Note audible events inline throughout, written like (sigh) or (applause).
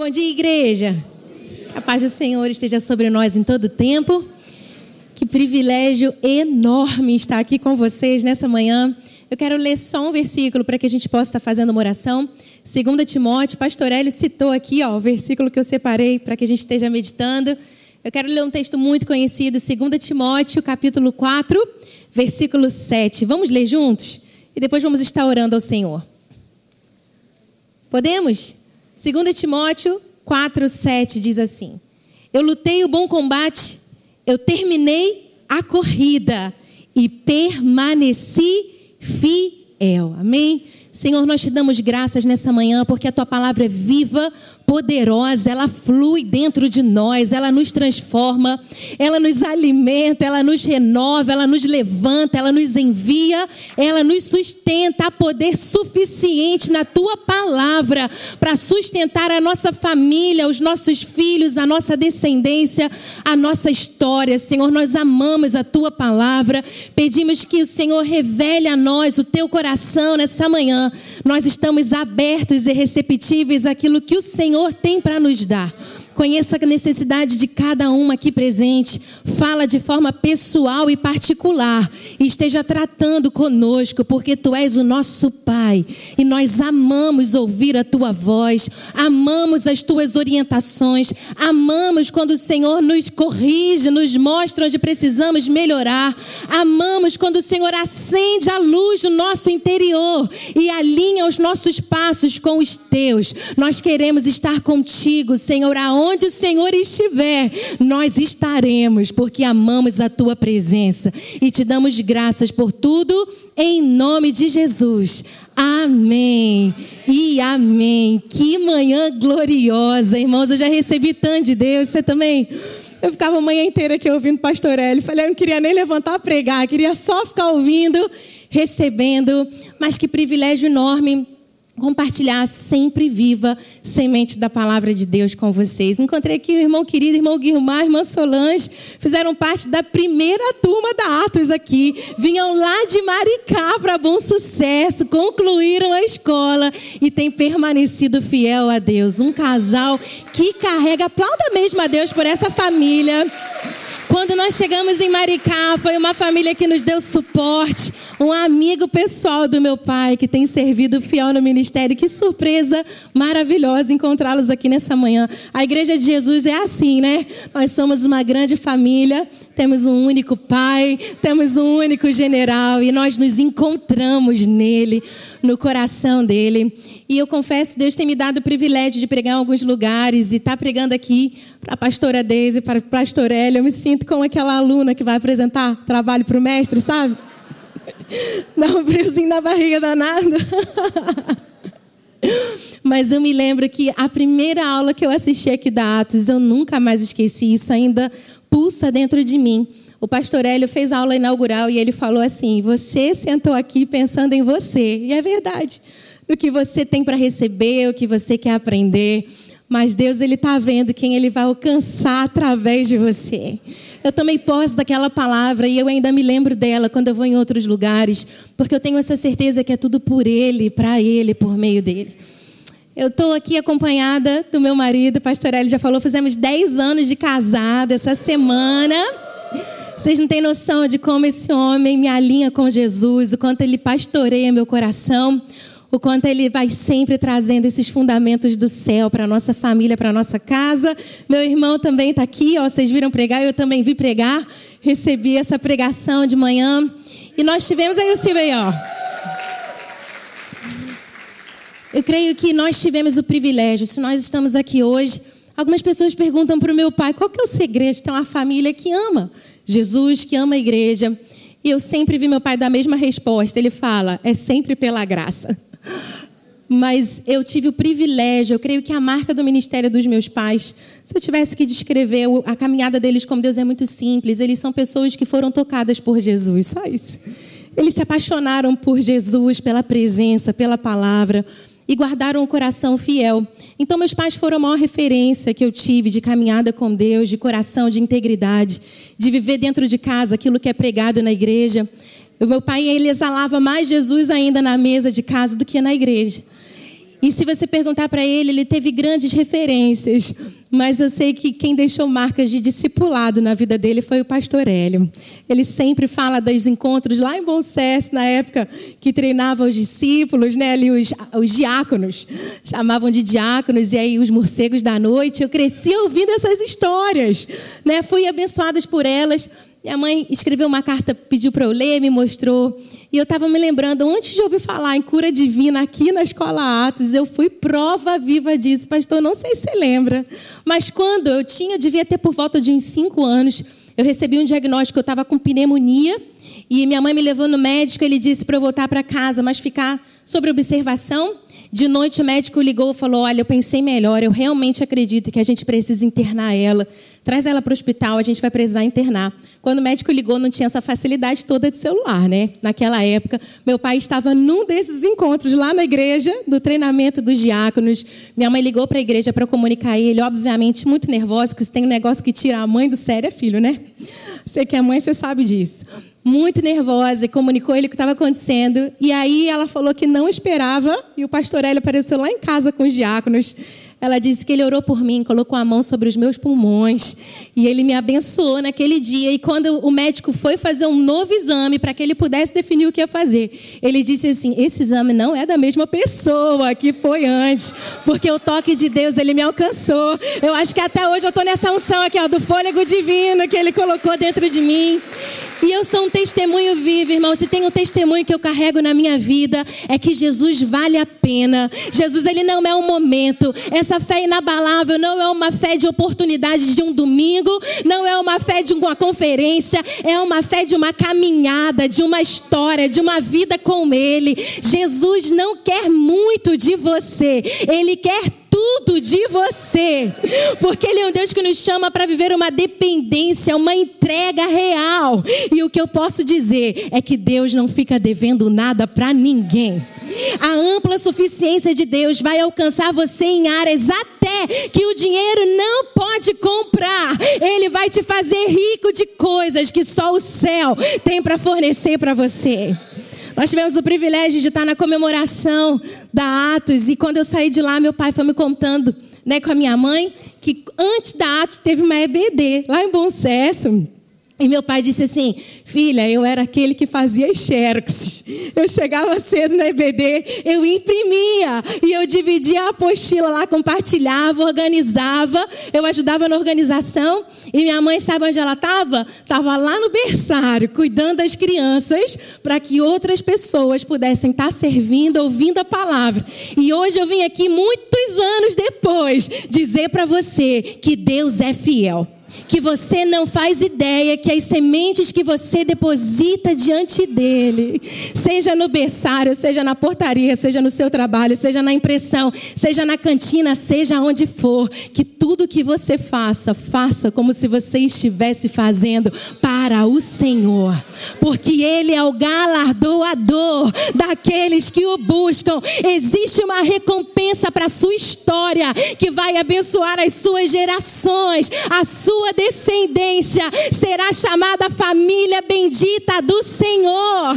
Bom dia, igreja. Que a paz do Senhor esteja sobre nós em todo tempo. Que privilégio enorme estar aqui com vocês nessa manhã. Eu quero ler só um versículo para que a gente possa estar fazendo uma oração. 2 Timóteo, pastor Hélio citou aqui ó, o versículo que eu separei para que a gente esteja meditando. Eu quero ler um texto muito conhecido, 2 Timóteo, capítulo 4, versículo 7. Vamos ler juntos? E depois vamos estar orando ao Senhor. Podemos? 2 Timóteo 4, 7 diz assim: Eu lutei o bom combate, eu terminei a corrida e permaneci fiel. Amém? Senhor, nós te damos graças nessa manhã porque a tua palavra é viva, poderosa, ela flui dentro de nós, ela nos transforma, ela nos alimenta, ela nos renova, ela nos levanta, ela nos envia, ela nos sustenta a poder suficiente na tua palavra para sustentar a nossa família, os nossos filhos, a nossa descendência, a nossa história. Senhor, nós amamos a tua palavra, pedimos que o Senhor revele a nós o teu coração nessa manhã. Nós estamos abertos e receptíveis àquilo que o Senhor Senhor tem para nos dar. Conheça a necessidade de cada um aqui presente. Fala de forma pessoal e particular. E esteja tratando conosco, porque tu és o nosso Pai. E nós amamos ouvir a tua voz. Amamos as tuas orientações. Amamos quando o Senhor nos corrige, nos mostra onde precisamos melhorar. Amamos quando o Senhor acende a luz do nosso interior e alinha os nossos passos com os teus. Nós queremos estar contigo, Senhor, aonde onde o Senhor estiver, nós estaremos, porque amamos a tua presença e te damos graças por tudo, em nome de Jesus. Amém e amém. Que manhã gloriosa, irmãos. Eu já recebi tanto de Deus, você também. Eu ficava a manhã inteira aqui ouvindo o pastor Hélio. Falei, eu não queria nem levantar a pregar, queria só ficar ouvindo, recebendo. Mas que privilégio enorme compartilhar sempre viva semente da palavra de Deus com vocês. Encontrei aqui o irmão querido, irmão Guilmar, irmã Solange, fizeram parte da primeira turma da Atos aqui. Vinham lá de Maricá para bom sucesso, concluíram a escola e têm permanecido fiel a Deus. Um casal que carrega, aplauda mesmo a Deus por essa família. Quando nós chegamos em Maricá, foi uma família que nos deu suporte, um amigo pessoal do meu pai que tem servido fiel no ministério. Que surpresa maravilhosa encontrá-los aqui nessa manhã. A Igreja de Jesus é assim, né? Nós somos uma grande família, temos um único pai, temos um único general e nós nos encontramos nele, no coração dele. E eu confesso, Deus tem me dado o privilégio de pregar em alguns lugares e estar tá pregando aqui para a pastora Deise, para o pastor Hélio. Eu me sinto como aquela aluna que vai apresentar trabalho para o mestre, sabe? (laughs) Dá um friozinho na barriga danado. (laughs) Mas eu me lembro que a primeira aula que eu assisti aqui da Atos, eu nunca mais esqueci isso, ainda pulsa dentro de mim. O pastor Hélio fez a aula inaugural e ele falou assim: Você sentou aqui pensando em você. E é verdade o que você tem para receber, o que você quer aprender. Mas Deus ele está vendo quem ele vai alcançar através de você. Eu tomei posse daquela palavra e eu ainda me lembro dela quando eu vou em outros lugares, porque eu tenho essa certeza que é tudo por Ele, para Ele, por meio dele. Eu estou aqui acompanhada do meu marido, pastor Eli já falou, fizemos 10 anos de casado essa semana. Vocês não têm noção de como esse homem me alinha com Jesus, o quanto ele pastoreia meu coração, o quanto ele vai sempre trazendo esses fundamentos do céu para nossa família, para nossa casa. Meu irmão também está aqui, ó, vocês viram pregar, eu também vi pregar, recebi essa pregação de manhã. E nós tivemos aí o Silvio aí, ó. Eu creio que nós tivemos o privilégio, se nós estamos aqui hoje, algumas pessoas perguntam para o meu pai qual que é o segredo de ter uma família que ama Jesus, que ama a igreja. E eu sempre vi meu pai dar a mesma resposta. Ele fala: é sempre pela graça. (laughs) Mas eu tive o privilégio, eu creio que a marca do ministério dos meus pais, se eu tivesse que descrever a caminhada deles como Deus é muito simples, eles são pessoas que foram tocadas por Jesus, só isso. Eles se apaixonaram por Jesus, pela presença, pela palavra e guardaram o coração fiel. Então, meus pais foram a maior referência que eu tive de caminhada com Deus, de coração, de integridade, de viver dentro de casa aquilo que é pregado na igreja. O meu pai, ele exalava mais Jesus ainda na mesa de casa do que na igreja. E se você perguntar para ele, ele teve grandes referências. Mas eu sei que quem deixou marcas de discipulado na vida dele foi o pastor Hélio. Ele sempre fala dos encontros lá em Bom Sucesso, na época que treinava os discípulos, né, ali os, os diáconos, chamavam de diáconos, e aí os morcegos da noite. Eu cresci ouvindo essas histórias, né, fui abençoada por elas. Minha mãe escreveu uma carta, pediu para eu ler, me mostrou. E eu estava me lembrando, antes de ouvir falar em cura divina aqui na Escola Atos, eu fui prova viva disso, pastor. Não sei se você lembra, mas quando eu tinha, devia ter por volta de uns cinco anos, eu recebi um diagnóstico, eu estava com pneumonia. E minha mãe me levou no médico, ele disse para eu voltar para casa, mas ficar sobre observação. De noite o médico ligou e falou: Olha, eu pensei melhor, eu realmente acredito que a gente precisa internar ela. Traz ela para o hospital, a gente vai precisar internar. Quando o médico ligou, não tinha essa facilidade toda de celular, né? Naquela época, meu pai estava num desses encontros lá na igreja, do treinamento dos diáconos. Minha mãe ligou para a igreja para comunicar ele, obviamente muito nervosa, que se tem um negócio que tira a mãe do sério é filho, né? Você que é mãe, você sabe disso muito nervosa e comunicou ele o que estava acontecendo. E aí ela falou que não esperava, e o pastor Hélio apareceu lá em casa com os diáconos. Ela disse que ele orou por mim, colocou a mão sobre os meus pulmões e ele me abençoou naquele dia. E quando o médico foi fazer um novo exame para que ele pudesse definir o que ia fazer, ele disse assim: Esse exame não é da mesma pessoa que foi antes, porque o toque de Deus ele me alcançou. Eu acho que até hoje eu estou nessa unção aqui, ó, do fôlego divino que ele colocou dentro de mim. E eu sou um testemunho vivo, irmão. Se tem um testemunho que eu carrego na minha vida, é que Jesus vale a pena. Jesus, ele não é um momento. Essa fé inabalável não é uma fé de oportunidade de um domingo, não é uma fé de uma conferência, é uma fé de uma caminhada, de uma história, de uma vida com Ele. Jesus não quer muito de você, Ele quer tudo de você. Porque Ele é um Deus que nos chama para viver uma dependência, uma entrega real. E o que eu posso dizer é que Deus não fica devendo nada para ninguém. A ampla suficiência de Deus vai alcançar você em áreas até que o dinheiro não pode comprar. Ele vai te fazer rico de coisas que só o céu tem para fornecer para você. Nós tivemos o privilégio de estar na comemoração da Atos e quando eu saí de lá, meu pai foi me contando, né, com a minha mãe, que antes da Atos teve uma EBD lá em Bom Sucesso. E meu pai disse assim: Filha, eu era aquele que fazia xerox. Eu chegava cedo na EBD, eu imprimia e eu dividia a apostila lá, compartilhava, organizava, eu ajudava na organização. E minha mãe, sabe onde ela estava? Estava lá no berçário, cuidando das crianças, para que outras pessoas pudessem estar servindo, ouvindo a palavra. E hoje eu vim aqui, muitos anos depois, dizer para você que Deus é fiel que você não faz ideia que as sementes que você deposita diante dele, seja no berçário, seja na portaria, seja no seu trabalho, seja na impressão, seja na cantina, seja onde for, que tudo que você faça, faça como se você estivesse fazendo para o Senhor, porque Ele é o galardoador daqueles que o buscam. Existe uma recompensa para a sua história que vai abençoar as suas gerações, a sua descendência será chamada família bendita do Senhor.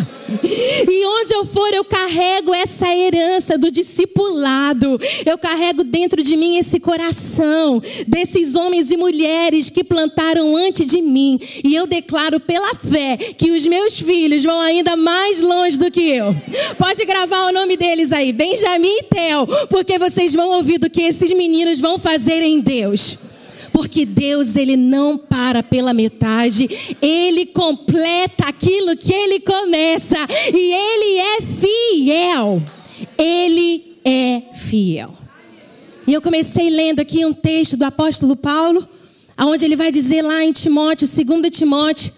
E onde eu for, eu carrego essa herança do discipulado. Eu carrego dentro de mim esse coração desses homens e mulheres que plantaram antes de mim. E eu declaro pela fé que os meus filhos vão ainda mais longe do que eu. Pode gravar o nome deles aí, Benjamin e Theo, porque vocês vão ouvir do que esses meninos vão fazer em Deus porque Deus ele não para pela metade, ele completa aquilo que ele começa e ele é fiel. Ele é fiel. E eu comecei lendo aqui um texto do apóstolo Paulo, aonde ele vai dizer lá em Timóteo, 2 Timóteo,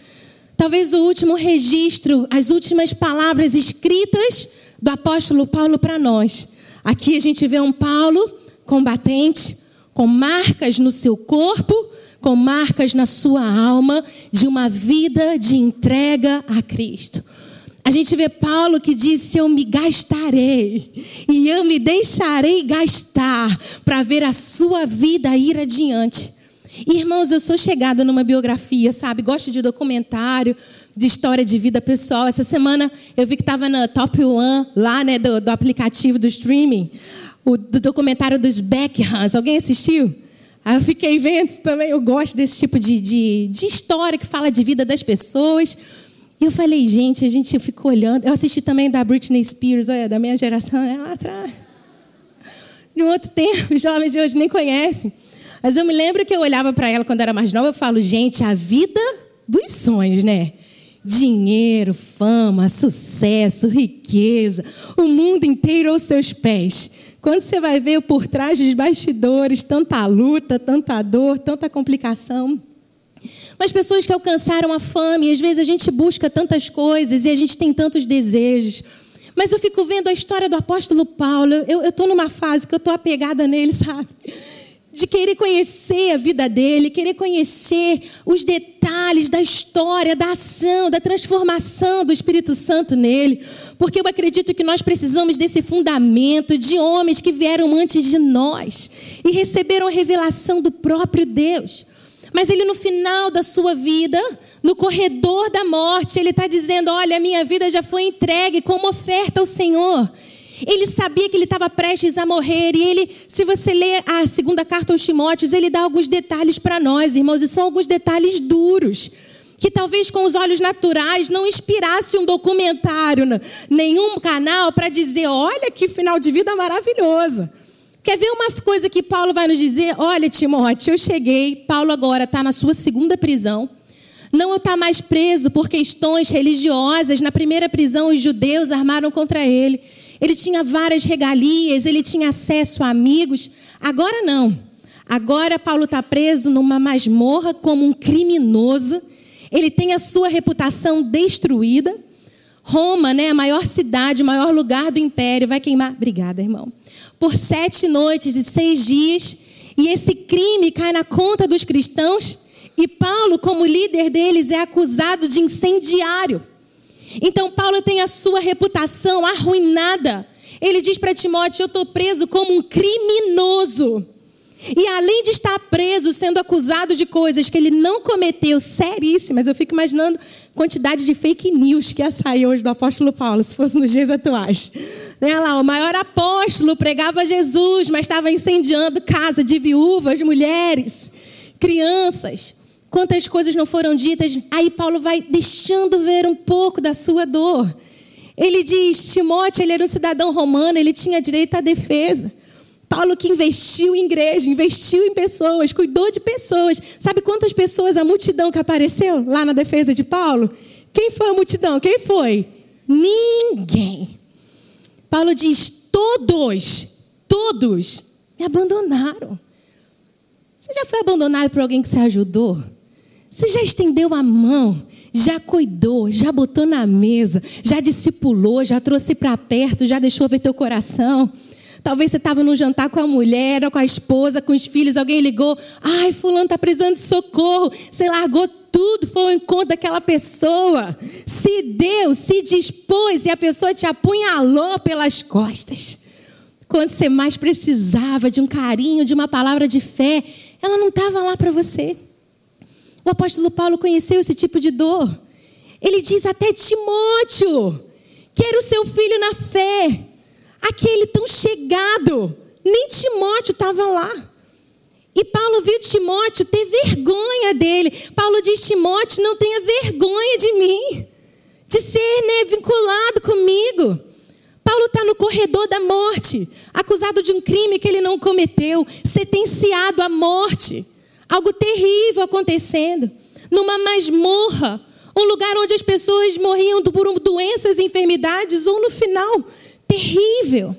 talvez o último registro, as últimas palavras escritas do apóstolo Paulo para nós. Aqui a gente vê um Paulo combatente, com marcas no seu corpo, com marcas na sua alma, de uma vida de entrega a Cristo. A gente vê Paulo que disse: Eu me gastarei e eu me deixarei gastar para ver a sua vida ir adiante. Irmãos, eu sou chegada numa biografia, sabe? Gosto de documentário, de história de vida pessoal. Essa semana eu vi que estava na Top One, lá, né, do, do aplicativo do streaming o documentário dos Beckhams. Alguém assistiu? Aí eu fiquei vendo também. Eu gosto desse tipo de, de, de história que fala de vida das pessoas. E eu falei, gente, a gente ficou olhando. Eu assisti também da Britney Spears, da minha geração, é lá atrás. De um outro tempo, os jovens de hoje nem conhecem. Mas eu me lembro que eu olhava para ela quando era mais nova, eu falo, gente, a vida dos sonhos, né? Dinheiro, fama, sucesso, riqueza, o mundo inteiro aos seus pés. Quando você vai ver por trás dos bastidores, tanta luta, tanta dor, tanta complicação. Mas pessoas que alcançaram a fama, e às vezes a gente busca tantas coisas e a gente tem tantos desejos. Mas eu fico vendo a história do apóstolo Paulo. Eu estou numa fase que eu estou apegada nele, sabe? De querer conhecer a vida dele, querer conhecer os detalhes da história, da ação, da transformação do Espírito Santo nele. Porque eu acredito que nós precisamos desse fundamento de homens que vieram antes de nós e receberam a revelação do próprio Deus. Mas ele, no final da sua vida, no corredor da morte, ele está dizendo: Olha, a minha vida já foi entregue como oferta ao Senhor. Ele sabia que ele estava prestes a morrer. E ele, se você ler a segunda carta aos Timóteos, ele dá alguns detalhes para nós, irmãos, e são alguns detalhes duros. Que talvez com os olhos naturais não inspirasse um documentário, nenhum canal para dizer: olha que final de vida maravilhoso. Quer ver uma coisa que Paulo vai nos dizer? Olha, Timóteo, eu cheguei. Paulo agora está na sua segunda prisão. Não está mais preso por questões religiosas. Na primeira prisão, os judeus armaram contra ele. Ele tinha várias regalias, ele tinha acesso a amigos. Agora não. Agora Paulo está preso numa masmorra como um criminoso. Ele tem a sua reputação destruída. Roma, né, a maior cidade, o maior lugar do império, vai queimar. Obrigada, irmão. Por sete noites e seis dias. E esse crime cai na conta dos cristãos. E Paulo, como líder deles, é acusado de incendiário. Então, Paulo tem a sua reputação arruinada. Ele diz para Timóteo: Eu estou preso como um criminoso. E além de estar preso, sendo acusado de coisas que ele não cometeu, seríssimas, eu fico imaginando quantidade de fake news que ia sair hoje do apóstolo Paulo, se fosse nos dias atuais. Né, lá, o maior apóstolo pregava Jesus, mas estava incendiando casa de viúvas, mulheres, crianças. Quantas coisas não foram ditas? Aí Paulo vai deixando ver um pouco da sua dor. Ele diz: Timóteo, ele era um cidadão romano, ele tinha direito à defesa. Paulo que investiu em igreja, investiu em pessoas, cuidou de pessoas. Sabe quantas pessoas a multidão que apareceu lá na defesa de Paulo? Quem foi a multidão? Quem foi? Ninguém. Paulo diz: todos, todos me abandonaram. Você já foi abandonado por alguém que você ajudou? Você já estendeu a mão, já cuidou, já botou na mesa, já discipulou, já trouxe para perto, já deixou ver teu coração. Talvez você estava num jantar com a mulher, ou com a esposa, com os filhos, alguém ligou. Ai, fulano está precisando de socorro. Você largou tudo, foi ao encontro daquela pessoa. Se deu, se dispôs e a pessoa te apunhalou pelas costas. Quando você mais precisava de um carinho, de uma palavra de fé, ela não estava lá para você. O apóstolo Paulo conheceu esse tipo de dor. Ele diz até Timóteo, que era o seu filho na fé aquele tão chegado. Nem Timóteo estava lá. E Paulo viu Timóteo ter vergonha dele. Paulo diz: Timóteo, não tenha vergonha de mim, de ser né, vinculado comigo. Paulo está no corredor da morte, acusado de um crime que ele não cometeu, sentenciado à morte. Algo terrível acontecendo. Numa masmorra, um lugar onde as pessoas morriam por doenças e enfermidades, ou no final, terrível.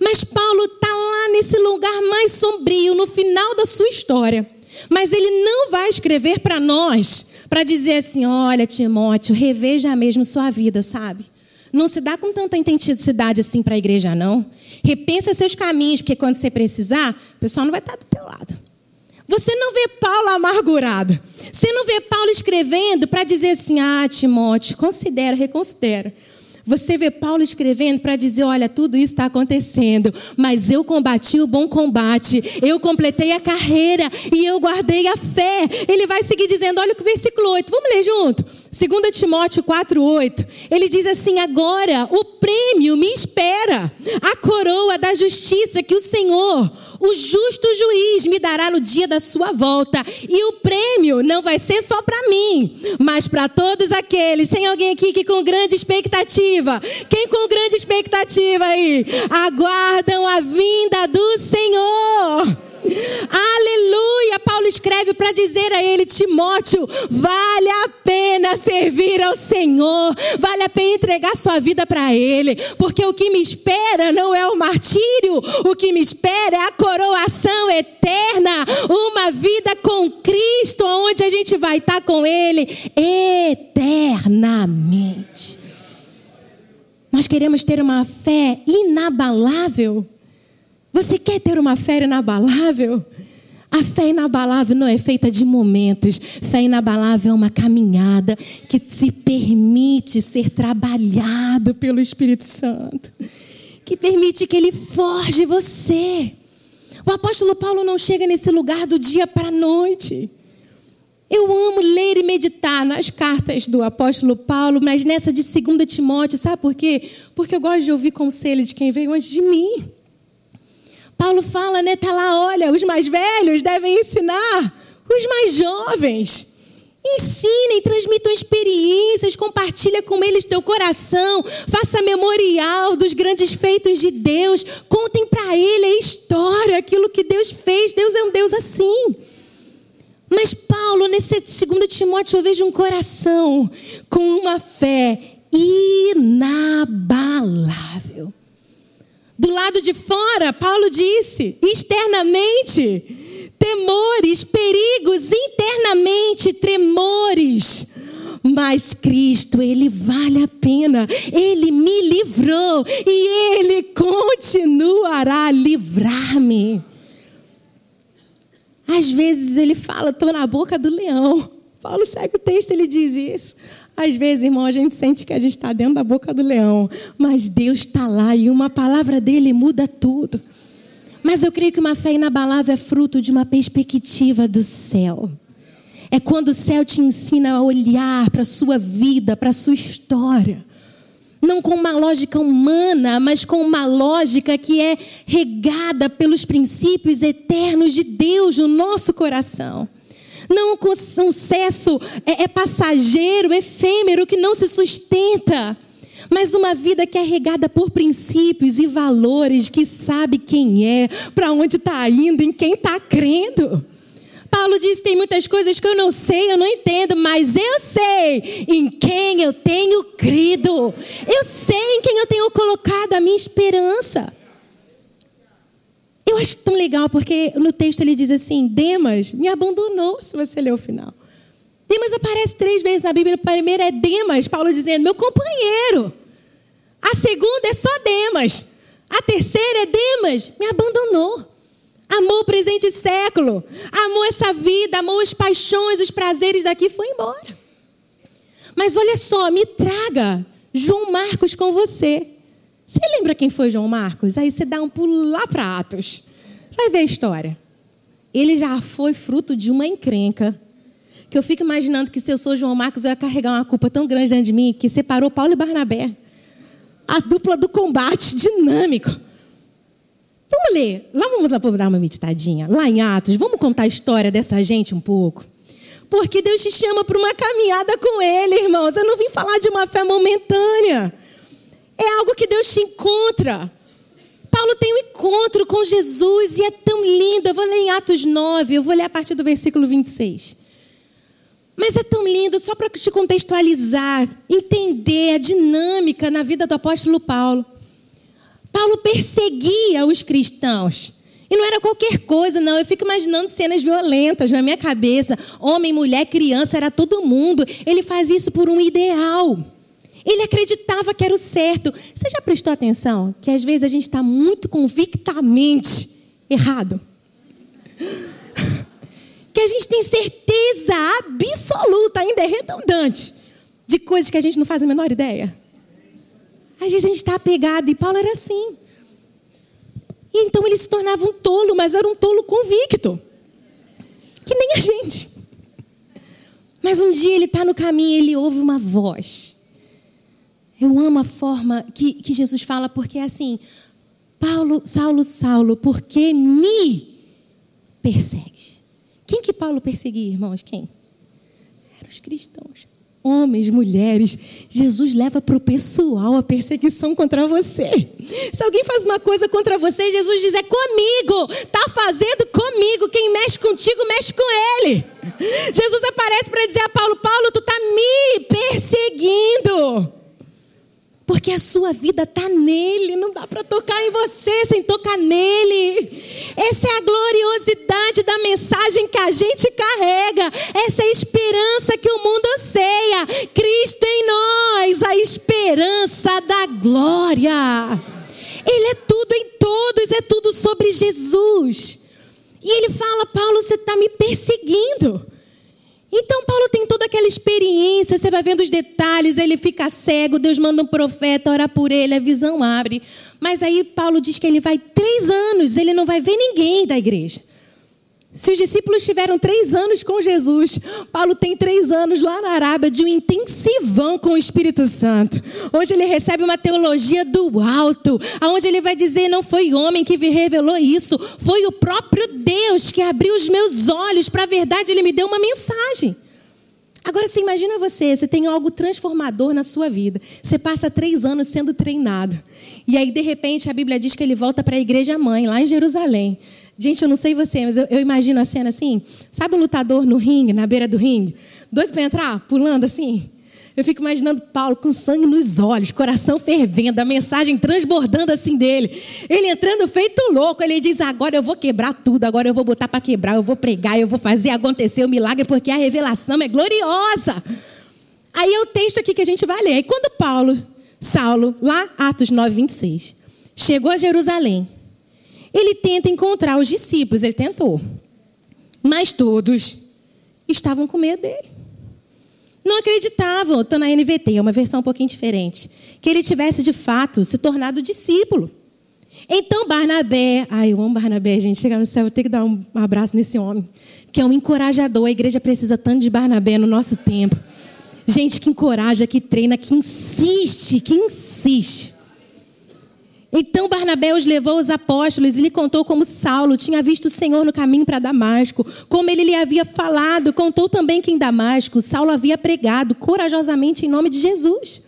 Mas Paulo está lá nesse lugar mais sombrio, no final da sua história. Mas ele não vai escrever para nós para dizer assim: olha, Timóteo, reveja mesmo sua vida, sabe? Não se dá com tanta intensidade assim para a igreja, não. Repensa seus caminhos, porque quando você precisar, o pessoal não vai estar do teu lado. Você não vê Paulo amargurado. Você não vê Paulo escrevendo para dizer assim: ah, Timóteo, considera, reconsidera. Você vê Paulo escrevendo para dizer: olha, tudo isso está acontecendo, mas eu combati o bom combate, eu completei a carreira e eu guardei a fé. Ele vai seguir dizendo: olha o versículo 8, vamos ler junto. 2 Timóteo 4,8, ele diz assim: Agora o prêmio me espera, a coroa da justiça que o Senhor, o justo juiz, me dará no dia da sua volta. E o prêmio não vai ser só para mim, mas para todos aqueles. Tem alguém aqui que com grande expectativa, quem com grande expectativa aí, aguardam a vinda do Senhor. Aleluia! Paulo escreve para dizer a ele, Timóteo, vale a pena servir ao Senhor, vale a pena entregar sua vida para Ele, porque o que me espera não é o martírio, o que me espera é a coroação eterna, uma vida com Cristo, onde a gente vai estar com Ele eternamente. Nós queremos ter uma fé inabalável. Você quer ter uma fé inabalável? A fé inabalável não é feita de momentos. Fé inabalável é uma caminhada que se permite ser trabalhado pelo Espírito Santo, que permite que ele forge você. O apóstolo Paulo não chega nesse lugar do dia para a noite. Eu amo ler e meditar nas cartas do apóstolo Paulo, mas nessa de 2 Timóteo, sabe por quê? Porque eu gosto de ouvir conselho de quem veio antes de mim. Paulo fala, né? Tá lá, olha, os mais velhos devem ensinar os mais jovens. Ensinem, transmitam experiências, compartilha com eles teu coração, faça memorial dos grandes feitos de Deus, contem para ele a história, aquilo que Deus fez. Deus é um Deus assim. Mas Paulo, nesse segundo Timóteo, eu vejo um coração com uma fé inabalável. Do lado de fora, Paulo disse, externamente, temores, perigos, internamente, tremores. Mas Cristo, Ele vale a pena, Ele me livrou e Ele continuará a livrar-me. Às vezes ele fala, estou na boca do leão. Paulo segue o texto, ele diz isso. Às vezes, irmão, a gente sente que a gente está dentro da boca do leão, mas Deus está lá e uma palavra dele muda tudo. Mas eu creio que uma fé inabalável é fruto de uma perspectiva do céu. É quando o céu te ensina a olhar para a sua vida, para a sua história. Não com uma lógica humana, mas com uma lógica que é regada pelos princípios eternos de Deus no nosso coração. Não com sucesso é, é passageiro, efêmero, que não se sustenta. Mas uma vida que é regada por princípios e valores, que sabe quem é, para onde está indo, em quem está crendo. Paulo diz: tem muitas coisas que eu não sei, eu não entendo, mas eu sei em quem eu tenho crido. Eu sei em quem eu tenho colocado a minha esperança. Eu acho tão legal porque no texto ele diz assim: Demas me abandonou, se você ler o final. Demas aparece três vezes na Bíblia. A primeira é Demas, Paulo dizendo, meu companheiro. A segunda é só Demas. A terceira é Demas, me abandonou. Amou o presente século, amou essa vida, amou as paixões, os prazeres daqui e foi embora. Mas olha só, me traga João Marcos com você. Você lembra quem foi João Marcos? Aí você dá um pulo lá para Atos. Vai ver a história. Ele já foi fruto de uma encrenca. Que eu fico imaginando que se eu sou João Marcos, eu ia carregar uma culpa tão grande dentro de mim que separou Paulo e Barnabé. A dupla do combate dinâmico. Vamos ler. Lá vamos dar uma meditadinha. Lá em Atos, vamos contar a história dessa gente um pouco. Porque Deus te chama para uma caminhada com Ele, irmãos. Eu não vim falar de uma fé momentânea. É algo que Deus te encontra. Paulo tem um encontro com Jesus e é tão lindo. Eu vou ler em Atos 9, eu vou ler a partir do versículo 26. Mas é tão lindo, só para te contextualizar, entender a dinâmica na vida do apóstolo Paulo. Paulo perseguia os cristãos. E não era qualquer coisa, não. Eu fico imaginando cenas violentas na minha cabeça. Homem, mulher, criança, era todo mundo. Ele faz isso por um ideal. Ele acreditava que era o certo. Você já prestou atenção que às vezes a gente está muito convictamente errado? (laughs) Que a gente tem certeza absoluta, ainda é redundante, de coisas que a gente não faz a menor ideia. Às vezes a gente está apegado, e Paulo era assim. E então ele se tornava um tolo, mas era um tolo convicto. Que nem a gente. Mas um dia ele está no caminho e ele ouve uma voz. Eu amo a forma que, que Jesus fala, porque é assim: Paulo, Saulo, Saulo, por que me persegues? Quem que Paulo perseguia, irmãos? Quem? Eram os cristãos homens, mulheres, Jesus leva para o pessoal a perseguição contra você. Se alguém faz uma coisa contra você, Jesus diz: é comigo, está fazendo comigo. Quem mexe contigo, mexe com ele. Jesus aparece para dizer a Paulo: Paulo, tu está me perseguindo. Porque a sua vida está nele, não dá para tocar em você sem tocar nele. Essa é a gloriosidade da mensagem que a gente carrega. Essa é a esperança que o mundo anseia. Cristo em nós, a esperança da glória. Ele é tudo em todos, é tudo sobre Jesus. E ele fala: Paulo, você está me perseguindo. Então Paulo tem toda aquela experiência, você vai vendo os detalhes, ele fica cego, Deus manda um profeta, ora por ele, a visão abre. Mas aí Paulo diz que ele vai três anos, ele não vai ver ninguém da igreja. Se os discípulos tiveram três anos com Jesus, Paulo tem três anos lá na Arábia de um intensivão com o Espírito Santo. Hoje ele recebe uma teologia do alto, aonde ele vai dizer: não foi homem que me revelou isso, foi o próprio Deus que abriu os meus olhos para a verdade. Ele me deu uma mensagem. Agora você imagina você, você tem algo transformador na sua vida. Você passa três anos sendo treinado. E aí, de repente, a Bíblia diz que ele volta para a igreja mãe, lá em Jerusalém. Gente, eu não sei você, mas eu, eu imagino a cena assim. Sabe o lutador no ringue, na beira do ringue? Doido para entrar, pulando assim? Eu fico imaginando Paulo com sangue nos olhos, coração fervendo, a mensagem transbordando assim dele. Ele entrando feito louco. Ele diz: Agora eu vou quebrar tudo, agora eu vou botar para quebrar, eu vou pregar, eu vou fazer acontecer o milagre, porque a revelação é gloriosa. Aí é o texto aqui que a gente vai ler. Aí quando Paulo, Saulo, lá, Atos 9, 26, chegou a Jerusalém ele tenta encontrar os discípulos, ele tentou. Mas todos estavam com medo dele. Não acreditavam, estou na NVT, é uma versão um pouquinho diferente, que ele tivesse de fato se tornado discípulo. Então Barnabé, ai, eu amo Barnabé, gente, chegar no céu, eu tenho que dar um abraço nesse homem, que é um encorajador. A igreja precisa tanto de Barnabé no nosso tempo. Gente que encoraja, que treina, que insiste, que insiste. Então Barnabé os levou aos apóstolos e lhe contou como Saulo tinha visto o Senhor no caminho para Damasco, como ele lhe havia falado. Contou também que em Damasco Saulo havia pregado corajosamente em nome de Jesus.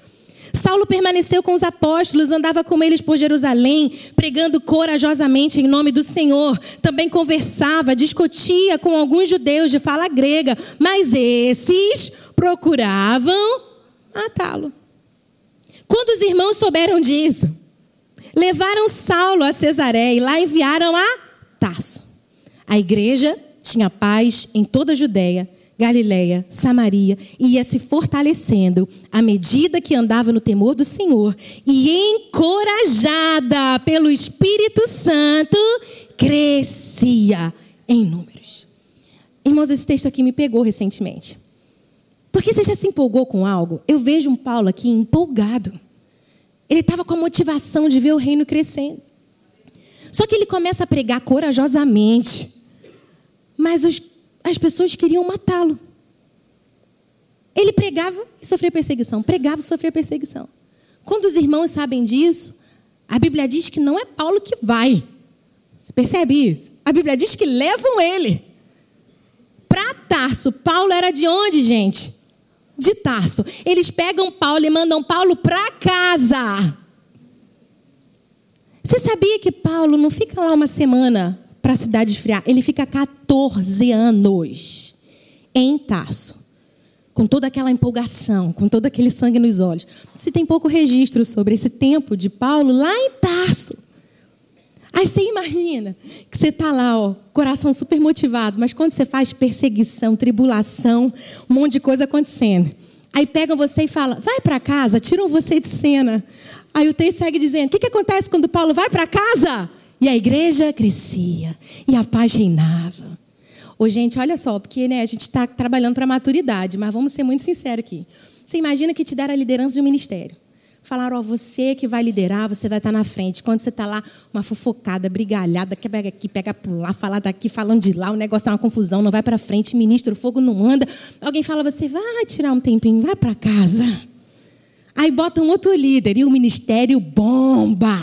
Saulo permaneceu com os apóstolos, andava com eles por Jerusalém, pregando corajosamente em nome do Senhor. Também conversava, discutia com alguns judeus de fala grega, mas esses procuravam matá-lo. Quando os irmãos souberam disso, Levaram Saulo a Cesaré e lá enviaram a Tarso. A igreja tinha paz em toda a Judéia, Galiléia, Samaria e ia se fortalecendo à medida que andava no temor do Senhor e encorajada pelo Espírito Santo, crescia em números. Irmãos, esse texto aqui me pegou recentemente. Porque você já se empolgou com algo? Eu vejo um Paulo aqui empolgado. Ele estava com a motivação de ver o reino crescendo. Só que ele começa a pregar corajosamente. Mas as, as pessoas queriam matá-lo. Ele pregava e sofria perseguição. Pregava e sofria perseguição. Quando os irmãos sabem disso, a Bíblia diz que não é Paulo que vai. Você percebe isso? A Bíblia diz que levam ele. Para Tarso, Paulo era de onde, gente? De Tarso. Eles pegam Paulo e mandam Paulo para casa. Você sabia que Paulo não fica lá uma semana para a cidade esfriar? Ele fica 14 anos em Tarso. Com toda aquela empolgação, com todo aquele sangue nos olhos. Se tem pouco registro sobre esse tempo de Paulo lá em Tarso. Aí você imagina que você está lá, ó, coração super motivado, mas quando você faz perseguição, tribulação, um monte de coisa acontecendo. Aí pegam você e falam, vai para casa, tiram você de cena. Aí o texto segue dizendo: o que, que acontece quando Paulo vai para casa? E a igreja crescia, e a paz reinava. Ô, gente, olha só, porque né, a gente está trabalhando para maturidade, mas vamos ser muito sinceros aqui. Você imagina que te deram a liderança de um ministério. Falaram, ó, você que vai liderar, você vai estar na frente. Quando você está lá, uma fofocada, brigalhada, que pega aqui, pega por lá, fala daqui, falando de lá, o negócio está uma confusão, não vai para frente, ministro, o fogo não anda. Alguém fala, você vai tirar um tempinho, vai para casa. Aí bota um outro líder e o ministério bomba.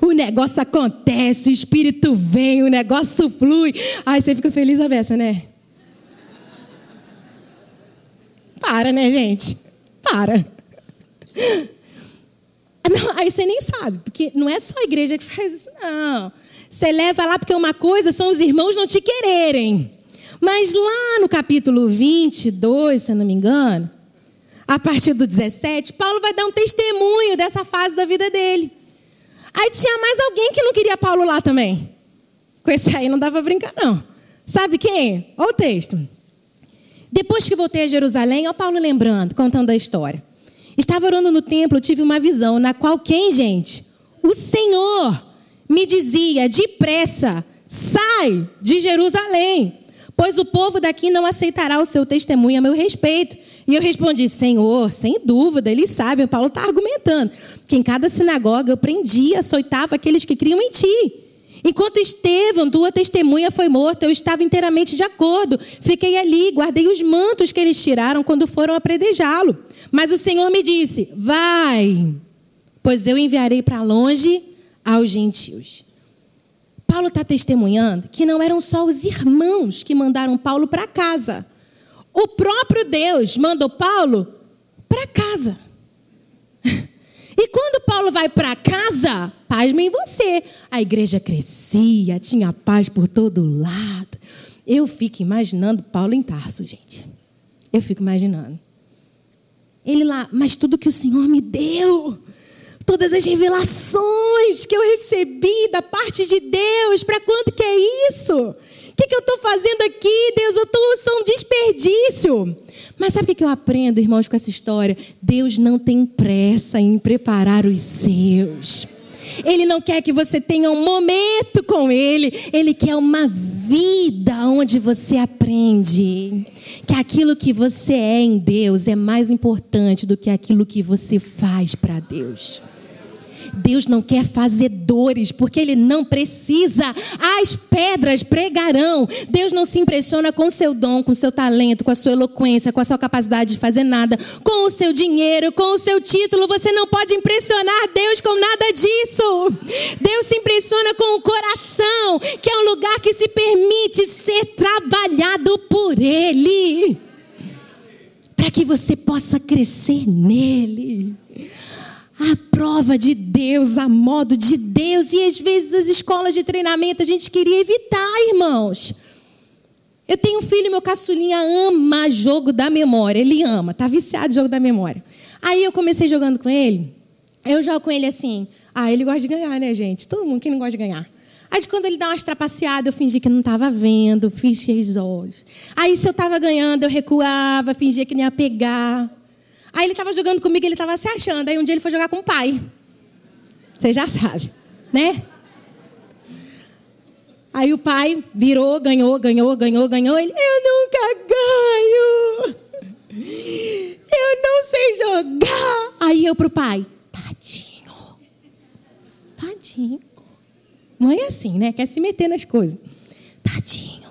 O negócio acontece, o espírito vem, o negócio flui. Aí você fica feliz a beça, né? Para, né, gente? Para. (laughs) Não, aí você nem sabe, porque não é só a igreja que faz isso, não. Você leva lá porque uma coisa são os irmãos não te quererem. Mas lá no capítulo 22, se eu não me engano, a partir do 17, Paulo vai dar um testemunho dessa fase da vida dele. Aí tinha mais alguém que não queria Paulo lá também. Com esse aí não dava brincar, não. Sabe quem? Olha o texto. Depois que voltei a Jerusalém, olha Paulo lembrando, contando a história. Estava orando no templo, tive uma visão na qual quem, gente? O Senhor me dizia: depressa, sai de Jerusalém, pois o povo daqui não aceitará o seu testemunho a meu respeito. E eu respondi: Senhor, sem dúvida, eles sabem. Paulo está argumentando que em cada sinagoga eu prendia, açoitava aqueles que criam em ti. Enquanto Estevão, tua testemunha, foi morto, eu estava inteiramente de acordo. Fiquei ali, guardei os mantos que eles tiraram quando foram apredejá-lo. Mas o Senhor me disse: Vai, pois eu enviarei para longe aos gentios. Paulo está testemunhando que não eram só os irmãos que mandaram Paulo para casa. O próprio Deus mandou Paulo para casa. (laughs) E quando Paulo vai para casa, pasme em você. A igreja crescia, tinha paz por todo lado. Eu fico imaginando Paulo em Tarso, gente. Eu fico imaginando. Ele lá, mas tudo que o Senhor me deu, todas as revelações que eu recebi da parte de Deus, para quanto que é isso? O que, que eu estou fazendo aqui, Deus? Eu tô, sou um desperdício. Mas sabe o que eu aprendo, irmãos, com essa história? Deus não tem pressa em preparar os seus. Ele não quer que você tenha um momento com Ele, Ele quer uma vida onde você aprende que aquilo que você é em Deus é mais importante do que aquilo que você faz para Deus. Deus não quer fazedores, porque Ele não precisa. As pedras pregarão. Deus não se impressiona com seu dom, com seu talento, com a sua eloquência, com a sua capacidade de fazer nada, com o seu dinheiro, com o seu título. Você não pode impressionar Deus com nada disso. Deus se impressiona com o coração, que é um lugar que se permite ser trabalhado por Ele. Para que você possa crescer nele a prova de Deus, a modo de Deus. E às vezes as escolas de treinamento a gente queria evitar, irmãos. Eu tenho um filho, meu caçulinha ama jogo da memória. Ele ama, tá viciado em jogo da memória. Aí eu comecei jogando com ele. Eu jogo com ele assim. Ah, ele gosta de ganhar, né, gente? Todo mundo, quem não gosta de ganhar? Aí quando ele dá umas trapaceadas, eu fingi que não estava vendo, fechei os olhos. Aí se eu estava ganhando, eu recuava, fingia que não ia pegar. Aí ele estava jogando comigo, ele estava se achando. Aí um dia ele foi jogar com o pai. Você já sabe, né? Aí o pai virou, ganhou, ganhou, ganhou, ganhou. Ele, eu nunca ganho. Eu não sei jogar. Aí eu pro pai, tadinho. Tadinho. Mãe é assim, né? Quer se meter nas coisas. Tadinho.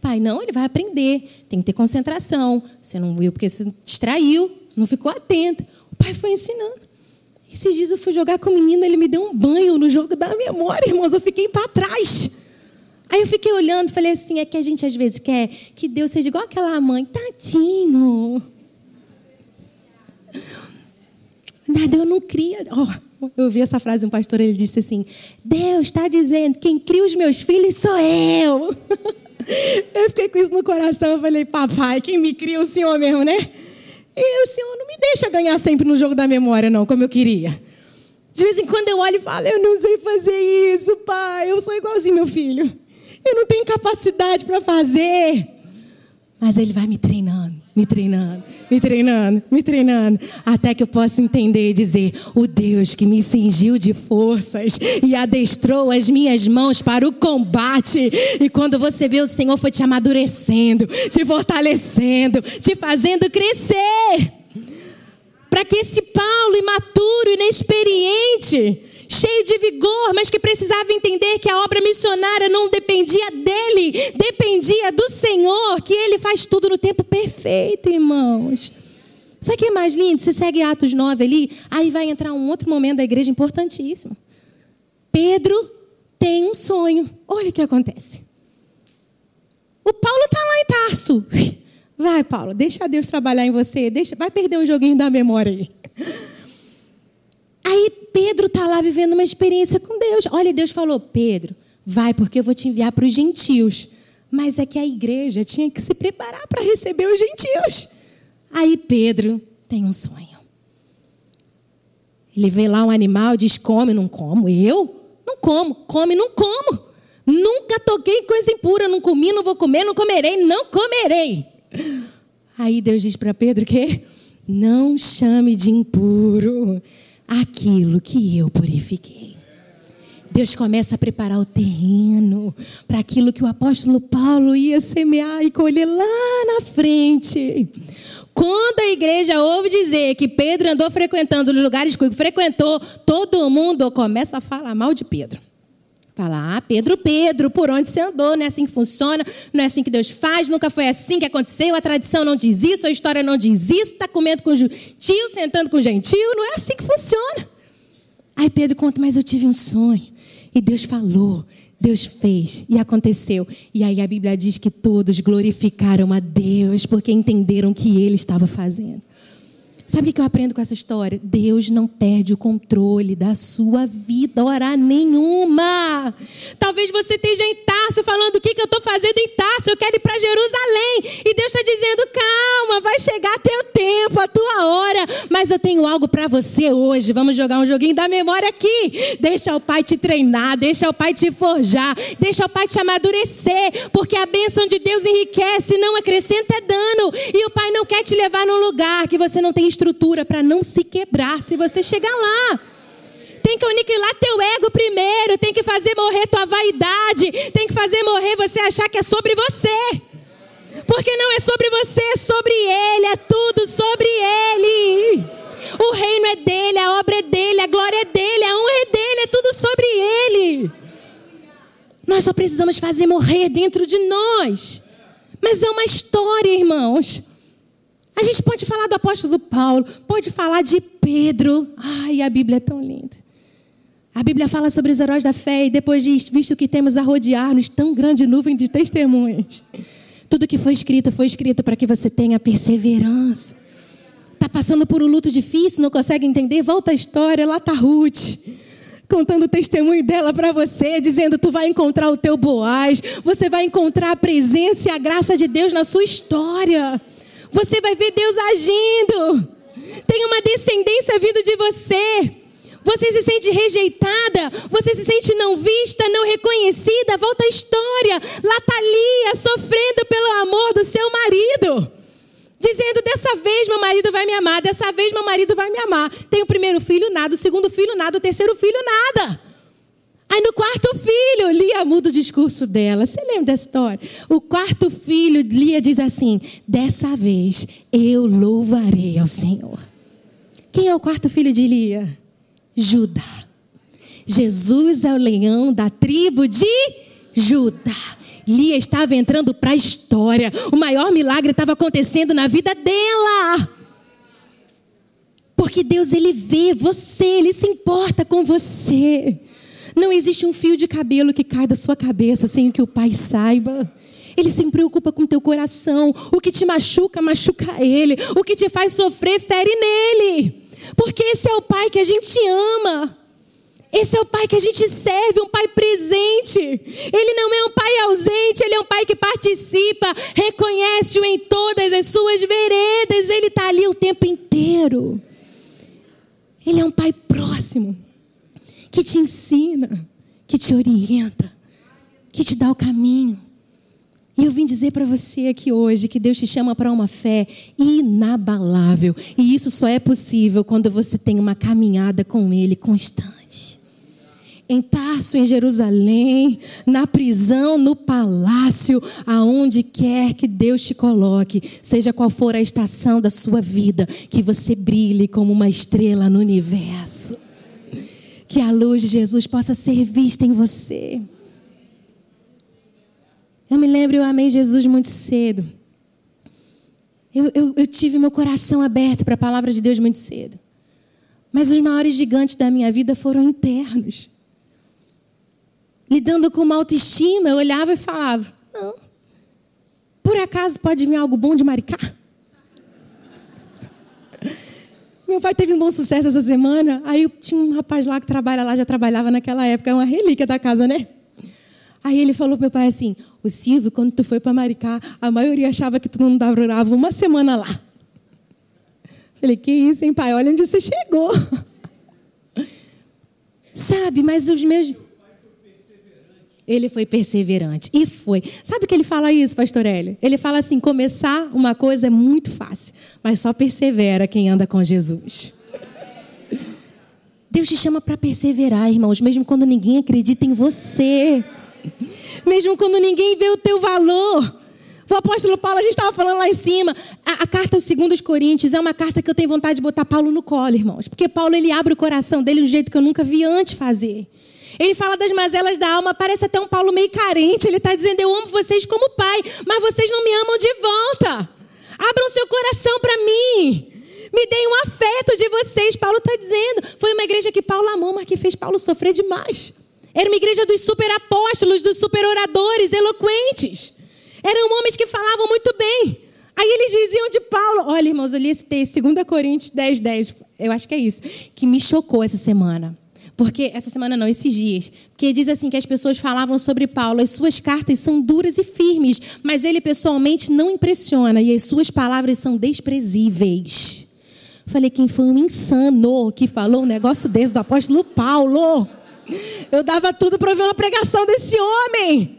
Pai, não, ele vai aprender. Tem que ter concentração. Você não viu porque você distraiu não ficou atento. O pai foi ensinando. Esses dias eu fui jogar com o menino, ele me deu um banho no jogo da memória, irmãos. Eu fiquei para trás. Aí eu fiquei olhando, falei assim: é que a gente às vezes quer que Deus seja igual aquela mãe, tadinho. Nada, eu não cria. Oh, eu ouvi essa frase de um pastor, ele disse assim: Deus está dizendo, quem cria os meus filhos sou eu. (laughs) Eu fiquei com isso no coração, eu falei, papai, quem me cria o senhor mesmo, né? E o Senhor não me deixa ganhar sempre no jogo da memória, não, como eu queria. De vez em quando eu olho e falo, eu não sei fazer isso, pai. Eu sou igualzinho meu filho. Eu não tenho capacidade para fazer. Mas ele vai me treinando, me treinando, me treinando, me treinando, até que eu possa entender e dizer: o Deus que me cingiu de forças e adestrou as minhas mãos para o combate. E quando você vê o Senhor foi te amadurecendo, te fortalecendo, te fazendo crescer para que esse Paulo imaturo, inexperiente, cheio de vigor, mas que precisava entender que a obra missionária não dependia dele, dependia do Senhor, que ele faz tudo no tempo perfeito, irmãos. Sabe o que é mais lindo? Você segue Atos 9 ali, aí vai entrar um outro momento da igreja importantíssimo. Pedro tem um sonho. Olha o que acontece. O Paulo está lá em Tarso. Vai, Paulo, deixa Deus trabalhar em você. Deixa, vai perder um joguinho da memória aí Pedro está lá vivendo uma experiência com Deus. Olha, Deus falou: Pedro, vai, porque eu vou te enviar para os gentios. Mas é que a igreja tinha que se preparar para receber os gentios. Aí Pedro tem um sonho. Ele vê lá um animal, diz: come, não como. Eu? Não como. Come, não como. Nunca toquei coisa impura, não comi, não vou comer, não comerei, não comerei. Aí Deus diz para Pedro que não chame de impuro aquilo que eu purifiquei. Deus começa a preparar o terreno para aquilo que o apóstolo Paulo ia semear e colher lá na frente. Quando a igreja ouve dizer que Pedro andou frequentando os lugares que frequentou, todo mundo começa a falar mal de Pedro. Fala, ah, Pedro, Pedro, por onde você andou? Não é assim que funciona, não é assim que Deus faz, nunca foi assim que aconteceu, a tradição não diz isso, a história não diz isso, está comendo com tio, sentando com gentil, não é assim que funciona. Aí Pedro conta, mas eu tive um sonho, e Deus falou, Deus fez, e aconteceu. E aí a Bíblia diz que todos glorificaram a Deus, porque entenderam o que ele estava fazendo. Sabe o que eu aprendo com essa história? Deus não perde o controle da sua vida, hora nenhuma. Talvez você esteja em Tarso falando: o que, que eu estou fazendo em Tarso? Eu quero ir para Jerusalém. E Deus está dizendo: chegar teu tempo, a tua hora. Mas eu tenho algo para você hoje. Vamos jogar um joguinho da memória aqui. Deixa o Pai te treinar, deixa o Pai te forjar, deixa o Pai te amadurecer. Porque a bênção de Deus enriquece, não acrescenta dano. E o Pai não quer te levar num lugar que você não tem estrutura para não se quebrar se você chegar lá. Tem que aniquilar teu ego primeiro, tem que fazer morrer tua vaidade, tem que fazer morrer você achar que é sobre você. Porque não é sobre você, é sobre Ele, é tudo sobre Ele. O reino é dele, a obra é dele, a glória é dele, a honra é dele, é tudo sobre Ele. Nós só precisamos fazer morrer dentro de nós. Mas é uma história, irmãos. A gente pode falar do apóstolo Paulo, pode falar de Pedro. Ai, a Bíblia é tão linda. A Bíblia fala sobre os heróis da fé e depois diz: visto que temos a rodear-nos tão grande nuvem de testemunhas. Tudo que foi escrito foi escrito para que você tenha perseverança. Está passando por um luto difícil, não consegue entender? Volta a história, lá está Ruth contando o testemunho dela para você, dizendo: tu vai encontrar o teu Boaz, você vai encontrar a presença e a graça de Deus na sua história. Você vai ver Deus agindo. Tem uma descendência vindo de você. Você se sente rejeitada, você se sente não vista, não reconhecida. Volta a história. Lá está Lia sofrendo pelo amor do seu marido. Dizendo: dessa vez meu marido vai me amar, dessa vez meu marido vai me amar. Tem o primeiro filho, nada. O segundo filho, nada. O terceiro filho, nada. Aí no quarto filho, Lia muda o discurso dela. Você lembra dessa história? O quarto filho, Lia diz assim: Dessa vez eu louvarei ao Senhor. Quem é o quarto filho de Lia? Judá. Jesus é o leão da tribo de Judá. Lia estava entrando para a história. O maior milagre estava acontecendo na vida dela. Porque Deus ele vê você, ele se importa com você. Não existe um fio de cabelo que cai da sua cabeça sem que o Pai saiba. Ele se preocupa com teu coração. O que te machuca, machuca ele. O que te faz sofrer, fere nele. Porque esse é o Pai que a gente ama. Esse é o pai que a gente serve, um pai presente. Ele não é um pai ausente, ele é um pai que participa, reconhece-o em todas as suas veredas. Ele está ali o tempo inteiro. Ele é um pai próximo que te ensina, que te orienta, que te dá o caminho. E eu vim dizer para você aqui hoje que Deus te chama para uma fé inabalável. E isso só é possível quando você tem uma caminhada com Ele constante. em Tarso, em Jerusalém, na prisão, no palácio, aonde quer que Deus te coloque, seja qual for a estação da sua vida, que você brilhe como uma estrela no universo. Que a luz de Jesus possa ser vista em você. Eu me lembro, eu amei Jesus muito cedo. Eu, eu, eu tive meu coração aberto para a palavra de Deus muito cedo. Mas os maiores gigantes da minha vida foram internos lidando com uma autoestima, eu olhava e falava: não. Por acaso pode vir algo bom de Maricá? (laughs) Meu pai teve um bom sucesso essa semana. Aí tinha um rapaz lá que trabalha lá, já trabalhava naquela época, é uma relíquia da casa, né? Aí ele falou pro meu pai assim: O Silvio, quando tu foi para Maricá, a maioria achava que tu não durava uma semana lá. Falei: Que isso, hein, pai? Olha onde você chegou. (laughs) Sabe, mas os meus. Ele foi perseverante. E foi. Sabe que ele fala isso, pastor Hélio? Ele fala assim: começar uma coisa é muito fácil, mas só persevera quem anda com Jesus. Deus te chama para perseverar, irmãos, mesmo quando ninguém acredita em você. Mesmo quando ninguém vê o teu valor. O apóstolo Paulo, a gente estava falando lá em cima, a, a carta aos segundos Coríntios é uma carta que eu tenho vontade de botar Paulo no colo, irmãos. Porque Paulo, ele abre o coração dele de um jeito que eu nunca vi antes fazer. Ele fala das mazelas da alma, parece até um Paulo meio carente. Ele está dizendo: Eu amo vocês como pai, mas vocês não me amam de volta. Abram seu coração para mim. Me deem um afeto de vocês. Paulo está dizendo. Foi uma igreja que Paulo amou, mas que fez Paulo sofrer demais. Era uma igreja dos super apóstolos, dos super oradores, eloquentes. Eram homens que falavam muito bem. Aí eles diziam de Paulo: Olha, irmãos, eu li esse texto, 2 Coríntios 10, 10. Eu acho que é isso. Que me chocou essa semana. Porque essa semana não, esses dias. Porque diz assim que as pessoas falavam sobre Paulo, as suas cartas são duras e firmes, mas ele pessoalmente não impressiona e as suas palavras são desprezíveis. Falei, quem foi um insano que falou um negócio desse do apóstolo Paulo? Eu dava tudo para ver uma pregação desse homem.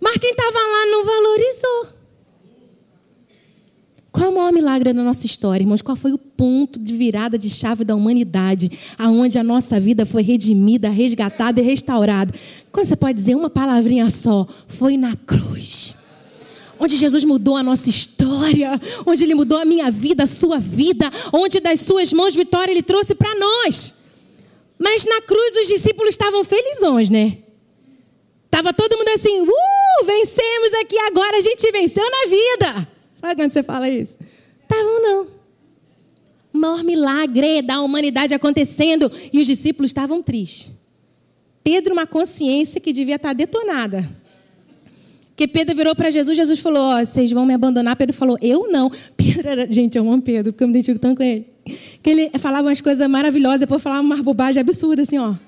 Mas quem estava lá não valorizou. Qual é o maior milagre da nossa história, irmãos? Qual foi o ponto de virada de chave da humanidade, aonde a nossa vida foi redimida, resgatada e restaurada? Como você pode dizer uma palavrinha só? Foi na cruz. Onde Jesus mudou a nossa história, onde Ele mudou a minha vida, a sua vida, onde das suas mãos vitória Ele trouxe para nós. Mas na cruz os discípulos estavam felizões, né? Tava todo mundo assim, uh, vencemos aqui agora, a gente venceu na vida. Sabe quando você fala isso? Estavam não. O maior milagre da humanidade acontecendo e os discípulos estavam tristes. Pedro, uma consciência que devia estar detonada. Porque Pedro virou para Jesus, Jesus falou: Ó, oh, vocês vão me abandonar. Pedro falou: Eu não. (laughs) Pedro era, gente, eu amo Pedro, porque eu me identifico tanto com ele. Que ele falava umas coisas maravilhosas, depois falava umas bobagens absurdas, assim, ó. (laughs)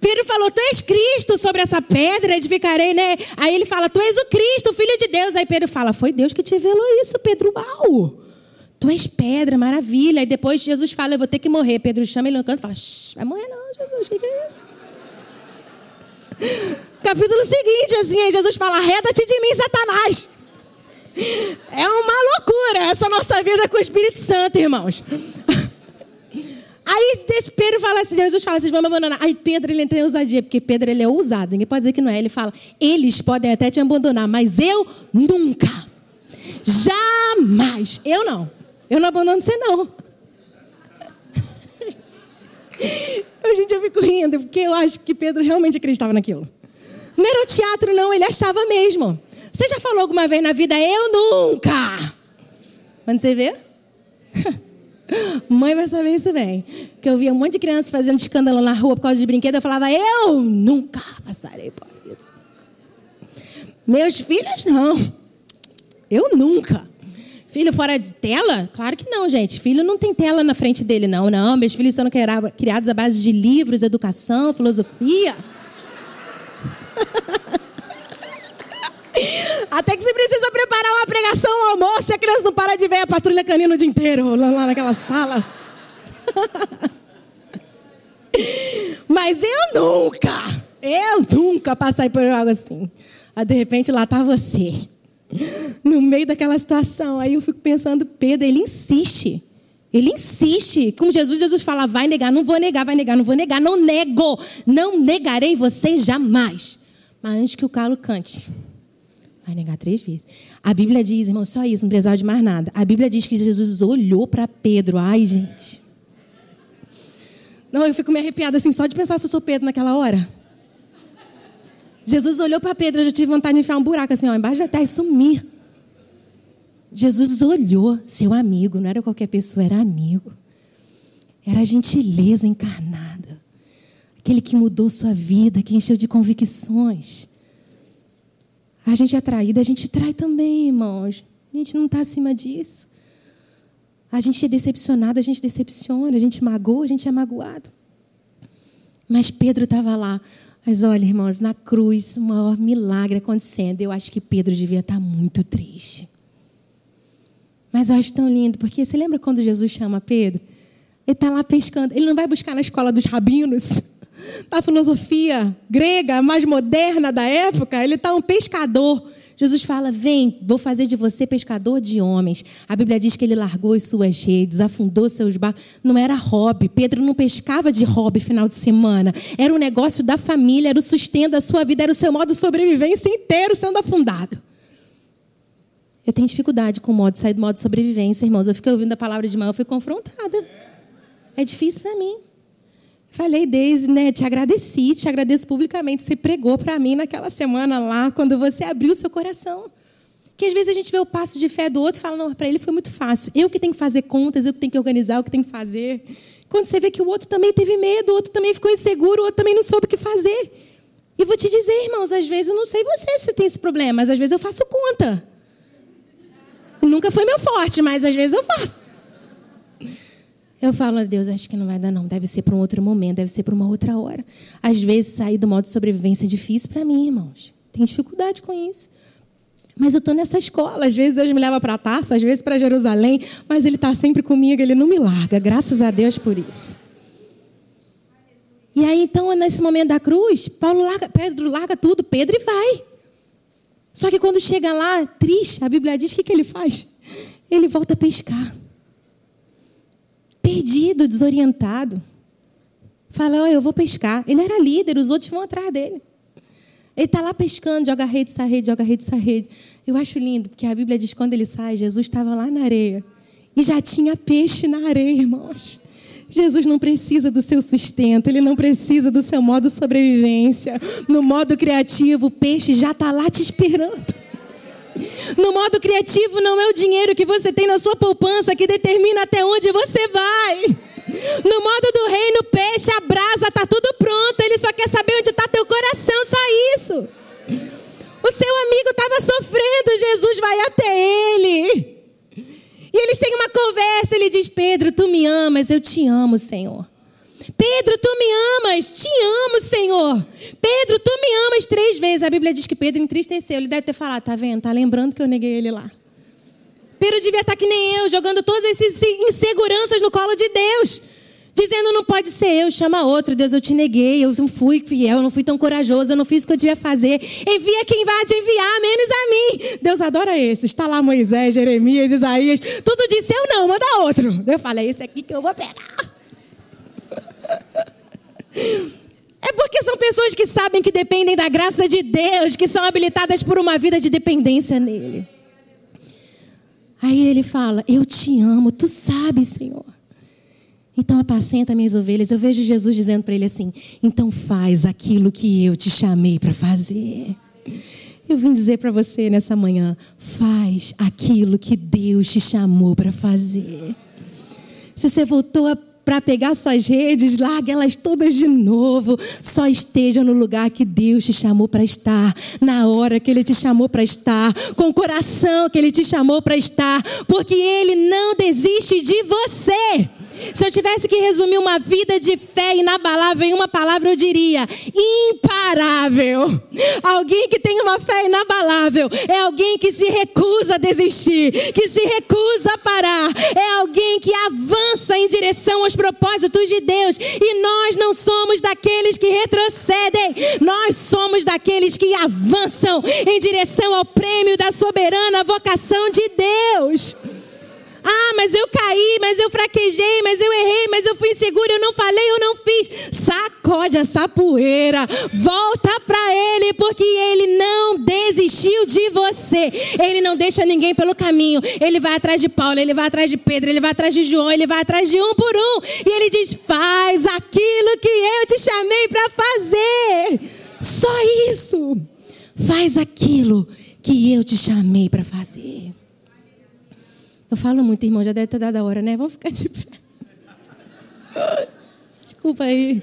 Pedro falou: Tu és Cristo, sobre essa pedra edificarei, né? Aí ele fala: Tu és o Cristo, filho de Deus. Aí Pedro fala: Foi Deus que te revelou isso, Pedro. Uau! Tu és pedra, maravilha. Aí depois Jesus fala: Eu vou ter que morrer. Pedro chama ele no canto e fala: Vai morrer não, Jesus, o que, que é isso? Capítulo seguinte, assim, aí Jesus fala: Arreda-te de mim, Satanás. É uma loucura essa nossa vida com o Espírito Santo, irmãos. Aí Pedro fala assim, Jesus fala, vocês vão me abandonar. Aí Pedro ele tem ousadia, porque Pedro ele é ousado, ninguém pode dizer que não é. Ele fala, eles podem até te abandonar, mas eu nunca. Jamais. Eu não. Eu não abandono você não. Eu, gente, eu fico rindo, porque eu acho que Pedro realmente acreditava naquilo. Não era o teatro, não, ele achava mesmo. Você já falou alguma vez na vida, eu nunca? Quando você vê? (laughs) Mãe vai saber isso bem. Porque eu via um monte de crianças fazendo escândalo na rua por causa de brinquedo. Eu falava, eu nunca passarei por isso. Meus filhos, não. Eu nunca. Filho fora de tela? Claro que não, gente. Filho não tem tela na frente dele, não. Não, meus filhos são criados à base de livros, educação, filosofia. (laughs) Até que você precisa preparar uma pregação, um almoço, e a criança não para de ver a patrulha canina o dia inteiro, lá, naquela sala. (laughs) Mas eu nunca, eu nunca passei por algo assim. Aí de repente lá está você, no meio daquela situação. Aí eu fico pensando, Pedro, ele insiste. Ele insiste. Como Jesus, Jesus fala: vai negar, não vou negar, vai negar, não vou negar, não nego, não negarei você jamais. Mas antes que o calo cante, vai negar três vezes. A Bíblia diz, irmão, só isso, não precisava de mais nada. A Bíblia diz que Jesus olhou para Pedro. Ai, gente. Não, eu fico me arrepiada assim só de pensar se eu sou Pedro naquela hora. Jesus olhou para Pedro, eu tive vontade de enfiar um buraco assim, ó, embaixo da terra e sumir. Jesus olhou, seu amigo, não era qualquer pessoa, era amigo. Era a gentileza encarnada. Aquele que mudou sua vida, que encheu de convicções. A gente é traída, a gente trai também, irmãos. A gente não está acima disso. A gente é decepcionado, a gente decepciona, a gente magoa, a gente é magoado. Mas Pedro estava lá. Mas olha, irmãos, na cruz, o maior milagre acontecendo. Eu acho que Pedro devia estar muito triste. Mas eu acho tão lindo, porque você lembra quando Jesus chama Pedro? Ele está lá pescando. Ele não vai buscar na escola dos rabinos, (laughs) da filosofia grega mais moderna da época. Ele está um pescador. Jesus fala: Vem, vou fazer de você pescador de homens. A Bíblia diz que ele largou as suas redes, afundou seus barcos. Não era hobby. Pedro não pescava de hobby final de semana. Era um negócio da família, era o sustento da sua vida, era o seu modo de sobrevivência inteiro sendo afundado. Eu tenho dificuldade com o modo, sair do modo de sobrevivência, irmãos. Eu fiquei ouvindo a palavra de manhã, eu fui confrontada. É difícil para mim. Falei, Deise, né, te agradeci, te agradeço publicamente. Você pregou para mim naquela semana lá, quando você abriu o seu coração. Que às vezes a gente vê o passo de fé do outro e fala, não, para ele foi muito fácil. Eu que tenho que fazer contas, eu que tenho que organizar, eu que tenho que fazer. Quando você vê que o outro também teve medo, o outro também ficou inseguro, o outro também não soube o que fazer. E vou te dizer, irmãos, às vezes eu não sei você se tem esse problema, mas às vezes eu faço conta. Nunca foi meu forte, mas às vezes eu faço. Eu falo, a Deus, acho que não vai dar, não. Deve ser para um outro momento, deve ser para uma outra hora. Às vezes, sair do modo de sobrevivência é difícil para mim, irmãos. Tenho dificuldade com isso. Mas eu estou nessa escola. Às vezes, Deus me leva para a taça, às vezes para Jerusalém, mas Ele está sempre comigo, Ele não me larga. Graças a Deus por isso. E aí, então, nesse momento da cruz, Paulo larga, Pedro larga tudo, Pedro e vai. Só que quando chega lá, triste, a Bíblia diz o que, que ele faz? Ele volta a pescar. Perdido, desorientado. Fala, oh, eu vou pescar. Ele era líder, os outros vão atrás dele. Ele está lá pescando, joga rede, sai rede, joga rede, sai rede. Eu acho lindo, porque a Bíblia diz que quando ele sai, Jesus estava lá na areia. E já tinha peixe na areia, irmãos. Jesus não precisa do seu sustento, ele não precisa do seu modo de sobrevivência. No modo criativo, o peixe já está lá te esperando. No modo criativo, não é o dinheiro que você tem na sua poupança que determina até onde você vai. No modo do reino, peixe, a brasa, está tudo pronto. Ele só quer saber onde está teu coração, só isso. O seu amigo estava sofrendo, Jesus vai até ele. E eles têm uma conversa, ele diz: Pedro, tu me amas, eu te amo, Senhor. Pedro, tu me amas, te amo, Senhor. Pedro, tu me amas três vezes. A Bíblia diz que Pedro entristeceu. Ele deve ter falado, tá vendo? Tá lembrando que eu neguei ele lá. Pedro devia estar que nem eu, jogando todas essas inseguranças no colo de Deus dizendo não pode ser eu, chama outro. Deus, eu te neguei, eu não fui fiel, eu não fui tão corajoso, eu não fiz o que eu devia fazer. Envia quem vai te enviar, menos a mim. Deus adora esse. Está lá Moisés, Jeremias, Isaías. Tudo disse eu não, manda outro. Eu falei, esse aqui que eu vou pegar. É porque são pessoas que sabem que dependem da graça de Deus, que são habilitadas por uma vida de dependência nele. Aí ele fala: Eu te amo, tu sabes, Senhor. Então apacenta minhas ovelhas. Eu vejo Jesus dizendo para ele assim: então faz aquilo que eu te chamei para fazer. Eu vim dizer para você nessa manhã: faz aquilo que Deus te chamou para fazer. Se você voltou para pegar suas redes, largue elas todas de novo. Só esteja no lugar que Deus te chamou para estar, na hora que Ele te chamou para estar, com o coração que Ele te chamou para estar, porque Ele não desiste de você. Se eu tivesse que resumir uma vida de fé inabalável em uma palavra, eu diria: imparável. Alguém que tem uma fé inabalável é alguém que se recusa a desistir, que se recusa a parar, é alguém que avança em direção aos propósitos de Deus. E nós não somos daqueles que retrocedem, nós somos daqueles que avançam em direção ao prêmio da soberana vocação de Deus. Ah, mas eu caí, mas eu fraquejei, mas eu errei, mas eu fui inseguro, eu não falei, eu não fiz. Sacode essa poeira, volta para Ele, porque Ele não desistiu de você. Ele não deixa ninguém pelo caminho. Ele vai atrás de Paulo, ele vai atrás de Pedro, ele vai atrás de João, ele vai atrás de um por um. E ele diz: faz aquilo que eu te chamei para fazer. Só isso. Faz aquilo que eu te chamei para fazer. Eu falo muito, irmão, já deve ter dado a hora, né? Vamos ficar de pé. Desculpa aí.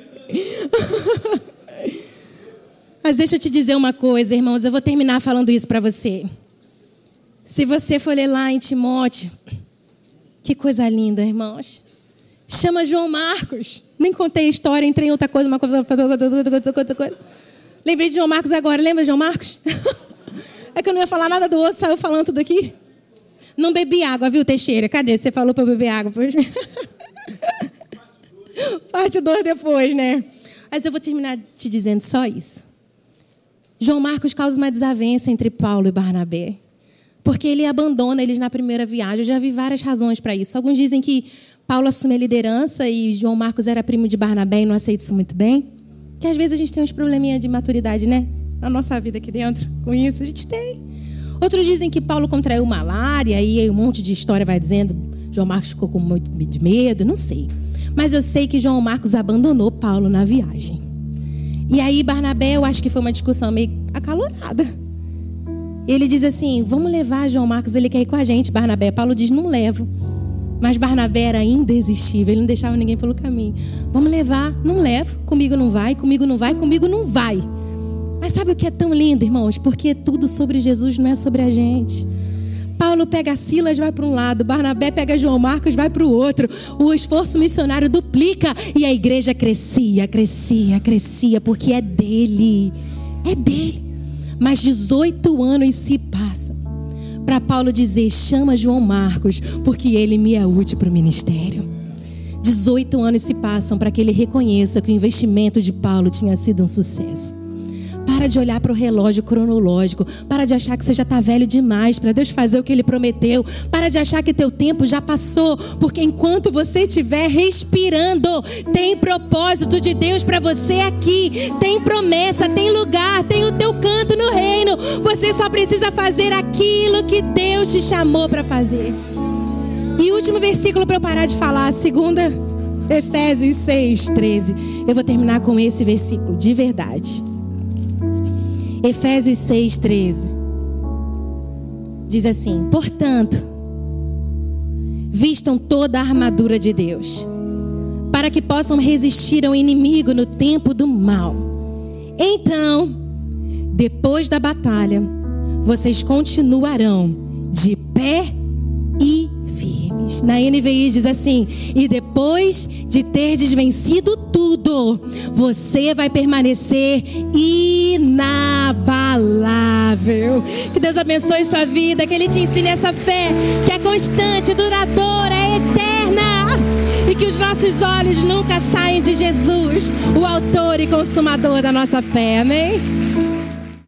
Mas deixa eu te dizer uma coisa, irmãos, eu vou terminar falando isso para você. Se você for ler lá em Timóteo, que coisa linda, irmãos. Chama João Marcos. Nem contei a história, entrei em outra coisa, uma coisa, outra coisa. Lembrei de João Marcos agora. Lembra João Marcos? (laughs) É que eu não ia falar nada do outro, saiu falando tudo aqui. Não bebi água, viu, Teixeira? Cadê? Você falou para eu beber água. Parte (laughs) 2 depois, né? Mas eu vou terminar te dizendo só isso. João Marcos causa uma desavença entre Paulo e Barnabé. Porque ele abandona eles na primeira viagem. Eu já vi várias razões para isso. Alguns dizem que Paulo assume a liderança e João Marcos era primo de Barnabé e não aceita isso muito bem. Que às vezes a gente tem uns probleminha de maturidade, né? Na nossa vida aqui dentro. Com isso, a gente tem. Outros dizem que Paulo contraiu malária e aí um monte de história vai dizendo João Marcos ficou com muito medo, não sei. Mas eu sei que João Marcos abandonou Paulo na viagem. E aí Barnabé, eu acho que foi uma discussão meio acalorada. Ele diz assim: "Vamos levar João Marcos, ele quer ir com a gente". Barnabé, Paulo diz: "Não levo". Mas Barnabé era indesistível, ele não deixava ninguém pelo caminho. Vamos levar, não levo, comigo não vai, comigo não vai, comigo não vai. Mas sabe o que é tão lindo, irmãos? Porque tudo sobre Jesus não é sobre a gente. Paulo pega Silas, vai para um lado, Barnabé pega João Marcos, vai para o outro. O esforço missionário duplica e a igreja crescia, crescia, crescia, porque é dele. É dele. Mas 18 anos se passam para Paulo dizer: chama João Marcos, porque ele me é útil para o ministério. 18 anos se passam para que ele reconheça que o investimento de Paulo tinha sido um sucesso. Para de olhar para o relógio cronológico. Para de achar que você já está velho demais para Deus fazer o que Ele prometeu. Para de achar que teu tempo já passou. Porque enquanto você estiver respirando, tem propósito de Deus para você aqui. Tem promessa, tem lugar, tem o teu canto no reino. Você só precisa fazer aquilo que Deus te chamou para fazer. E último versículo para eu parar de falar, segunda Efésios 6, 13. Eu vou terminar com esse versículo, de verdade. Efésios 6, 13. Diz assim: Portanto, vistam toda a armadura de Deus, para que possam resistir ao inimigo no tempo do mal. Então, depois da batalha, vocês continuarão de pé e firmes. Na NVI diz assim: E depois de ter desvencido tudo, você vai permanecer inabalável. Que Deus abençoe sua vida, que Ele te ensine essa fé que é constante, duradoura, é eterna. E que os nossos olhos nunca saem de Jesus, o autor e consumador da nossa fé. Amém?